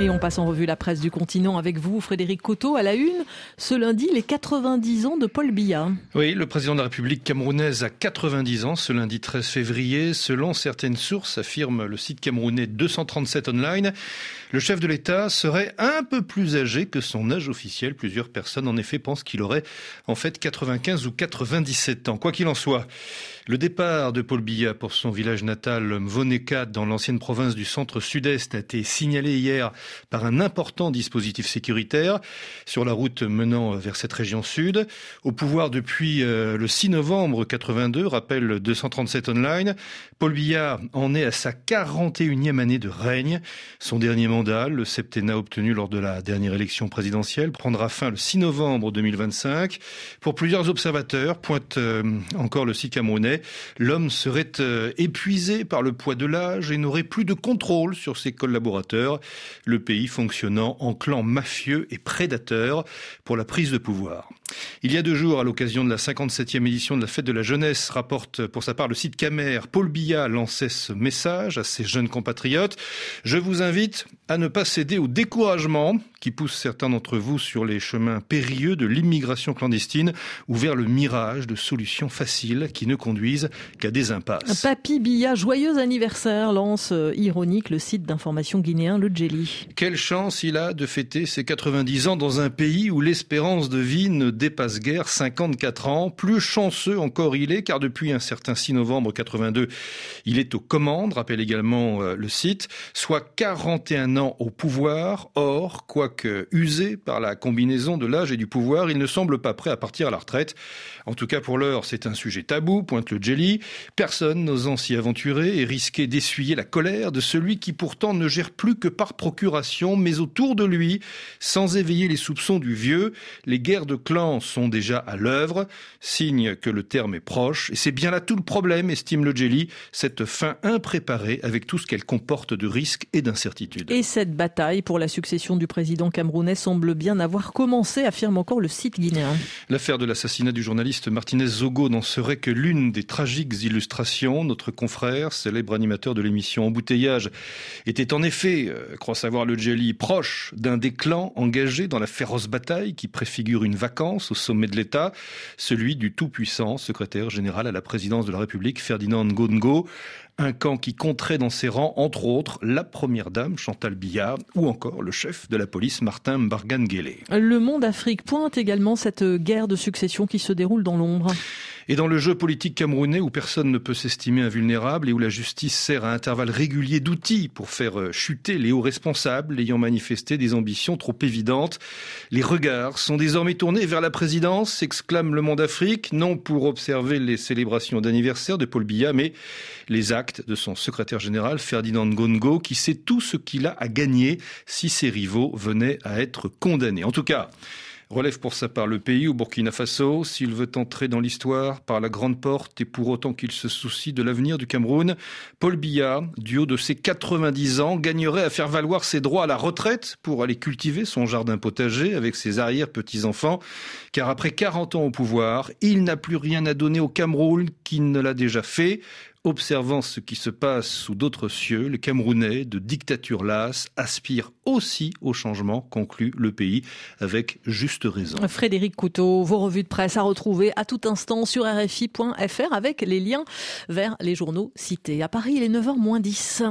Et on passe en revue la presse du continent avec vous, Frédéric Coteau, à la une. Ce lundi, les 90 ans de Paul Biya. Oui, le président de la République camerounaise a 90 ans ce lundi 13 février. Selon certaines sources, affirme le site camerounais 237 Online, le chef de l'État serait un peu plus âgé que son âge officiel. Plusieurs personnes, en effet, pensent qu'il aurait en fait 95 ou 97 ans. Quoi qu'il en soit, le départ de Paul Biya pour son village natal, Mvoneka, dans l'ancienne province du centre-sud-est, a été signalé hier par un important dispositif sécuritaire sur la route menant vers cette région sud. Au pouvoir depuis euh, le 6 novembre 82, rappelle 237 online, Paul Biya en est à sa 41e année de règne. Son dernier mandat, le septennat obtenu lors de la dernière élection présidentielle, prendra fin le 6 novembre 2025. Pour plusieurs observateurs, pointe euh, encore le site camerounais, l'homme serait euh, épuisé par le poids de l'âge et n'aurait plus de contrôle sur ses collaborateurs, pays fonctionnant en clan mafieux et prédateur pour la prise de pouvoir. Il y a deux jours, à l'occasion de la 57e édition de la Fête de la Jeunesse, rapporte pour sa part le site Camer, Paul Biya lançait ce message à ses jeunes compatriotes. Je vous invite à ne pas céder au découragement qui pousse certains d'entre vous sur les chemins périlleux de l'immigration clandestine ou vers le mirage de solutions faciles qui ne conduisent qu'à des impasses. Papy Biya, joyeux anniversaire, lance euh, ironique le site d'information guinéen Le Jelly. Quelle chance il a de fêter ses 90 ans dans un pays où l'espérance de vie ne dépasse guère 54 ans? Plus chanceux encore il est, car depuis un certain 6 novembre 82, il est aux commandes, rappelle également euh, le site, soit 41 ans au pouvoir. Or, quoique usé par la combinaison de l'âge et du pouvoir, il ne semble pas prêt à partir à la retraite. En tout cas, pour l'heure, c'est un sujet tabou, pointe le Jelly. Personne n'osant s'y aventurer et risquer d'essuyer la colère de celui qui pourtant ne gère plus que par procuration, mais autour de lui, sans éveiller les soupçons du vieux, les guerres de clans sont déjà à l'œuvre, signe que le terme est proche, et c'est bien là tout le problème, estime le Jelly, cette fin impréparée avec tout ce qu'elle comporte de risques et d'incertitudes. Et cette bataille pour la succession du président camerounais semble bien avoir commencé, affirme encore le site guinéen. L'affaire de l'assassinat du journaliste Martinez Zogo n'en serait que l'une des tragiques illustrations. Notre confrère, célèbre animateur de l'émission Embouteillage, était en effet, euh, croit savoir le Jelly, proche d'un des clans engagés dans la féroce bataille qui préfigure une vacance au sommet de l'État, celui du tout-puissant secrétaire général à la présidence de la République, Ferdinand Ngongo, un camp qui compterait dans ses rangs, entre autres, la première dame Chantal Billard ou encore le chef de la police Martin Barganguele. Le Monde Afrique pointe également cette guerre de succession qui se déroule dans l'ombre. Et dans le jeu politique camerounais où personne ne peut s'estimer invulnérable et où la justice sert à intervalles réguliers d'outils pour faire euh, chuter les hauts responsables ayant manifesté des ambitions trop évidentes, les regards sont désormais tournés vers la présidence, s'exclame le Monde Afrique, non pour observer les célébrations d'anniversaire de Paul Biya, mais les actes de son secrétaire général Ferdinand Gongo qui sait tout ce qu'il a à gagner si ses rivaux venaient à être condamnés. En tout cas, relève pour sa part le pays au Burkina Faso, s'il veut entrer dans l'histoire par la grande porte et pour autant qu'il se soucie de l'avenir du Cameroun, Paul Biya, du haut de ses 90 ans, gagnerait à faire valoir ses droits à la retraite pour aller cultiver son jardin potager avec ses arrière-petits-enfants, car après 40 ans au pouvoir, il n'a plus rien à donner au Cameroun qu'il ne l'a déjà fait. Observant ce qui se passe sous d'autres cieux, le Camerounais, de dictature lasse, aspire aussi au changement, conclut le pays, avec juste raison. Frédéric Couteau, vos revues de presse à retrouver à tout instant sur RFI.fr avec les liens vers les journaux cités. À Paris, il est 9h moins 10.